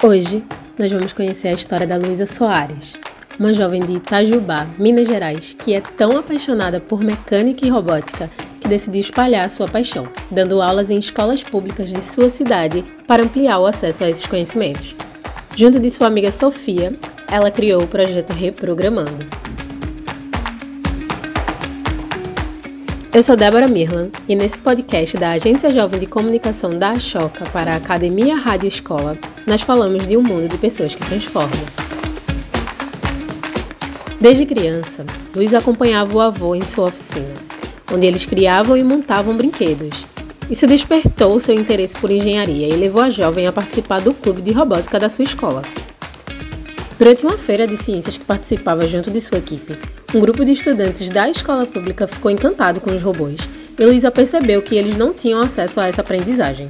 Hoje, nós vamos conhecer a história da Luísa Soares, uma jovem de Itajubá, Minas Gerais, que é tão apaixonada por mecânica e robótica que decidiu espalhar sua paixão, dando aulas em escolas públicas de sua cidade para ampliar o acesso a esses conhecimentos. Junto de sua amiga Sofia, ela criou o projeto Reprogramando, Eu sou Débora Mirlan e nesse podcast da Agência Jovem de Comunicação da Ashoka para a Academia Rádio Escola, nós falamos de um mundo de pessoas que transformam. Desde criança, Luiz acompanhava o avô em sua oficina, onde eles criavam e montavam brinquedos. Isso despertou seu interesse por engenharia e levou a jovem a participar do clube de robótica da sua escola. Durante uma feira de ciências que participava junto de sua equipe, um grupo de estudantes da escola pública ficou encantado com os robôs e Luísa percebeu que eles não tinham acesso a essa aprendizagem.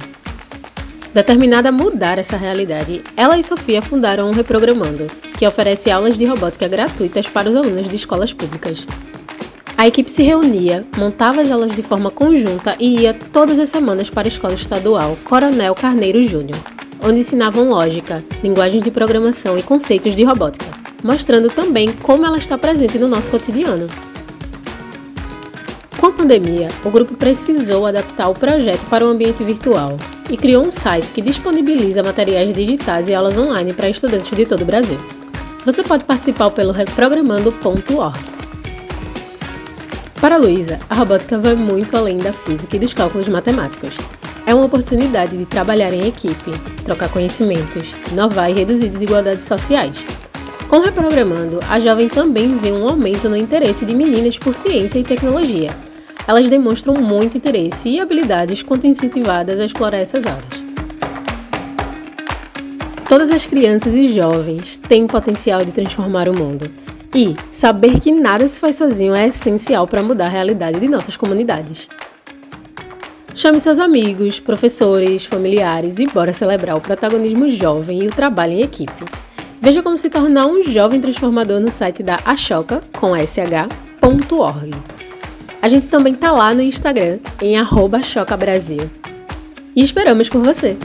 Determinada a mudar essa realidade, ela e Sofia fundaram o Reprogramando, que oferece aulas de robótica gratuitas para os alunos de escolas públicas. A equipe se reunia, montava as aulas de forma conjunta e ia todas as semanas para a escola estadual Coronel Carneiro Júnior onde ensinavam lógica, linguagens de programação e conceitos de robótica, mostrando também como ela está presente no nosso cotidiano. Com a pandemia, o grupo precisou adaptar o projeto para o ambiente virtual e criou um site que disponibiliza materiais digitais e aulas online para estudantes de todo o Brasil. Você pode participar pelo reprogramando.org. Para Luísa, a robótica vai muito além da física e dos cálculos matemáticos. É uma oportunidade de trabalhar em equipe, trocar conhecimentos, inovar e reduzir desigualdades sociais. Com Reprogramando, a jovem também vê um aumento no interesse de meninas por ciência e tecnologia. Elas demonstram muito interesse e habilidades quanto incentivadas a explorar essas áreas. Todas as crianças e jovens têm potencial de transformar o mundo. E saber que nada se faz sozinho é essencial para mudar a realidade de nossas comunidades. Chame seus amigos, professores, familiares e bora celebrar o protagonismo jovem e o trabalho em equipe. Veja como se tornar um jovem transformador no site da Ashoka, com sh.org. A gente também tá lá no Instagram, em arroba Brasil. E esperamos por você!